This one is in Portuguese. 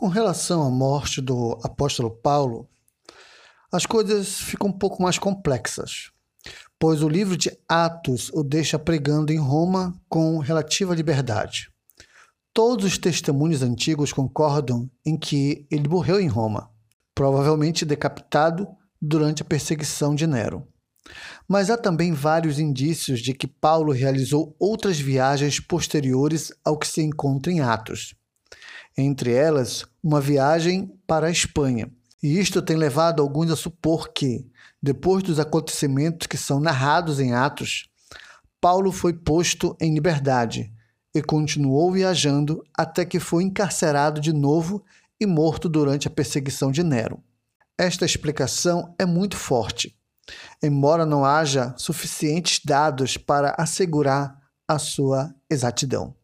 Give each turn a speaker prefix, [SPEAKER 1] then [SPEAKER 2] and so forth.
[SPEAKER 1] Com relação à morte do apóstolo Paulo, as coisas ficam um pouco mais complexas, pois o livro de Atos o deixa pregando em Roma com relativa liberdade. Todos os testemunhos antigos concordam em que ele morreu em Roma, provavelmente decapitado durante a perseguição de Nero. Mas há também vários indícios de que Paulo realizou outras viagens posteriores ao que se encontra em Atos entre elas uma viagem para a Espanha. E isto tem levado alguns a supor que, depois dos acontecimentos que são narrados em Atos, Paulo foi posto em liberdade e continuou viajando até que foi encarcerado de novo e morto durante a perseguição de Nero. Esta explicação é muito forte, embora não haja suficientes dados para assegurar a sua exatidão.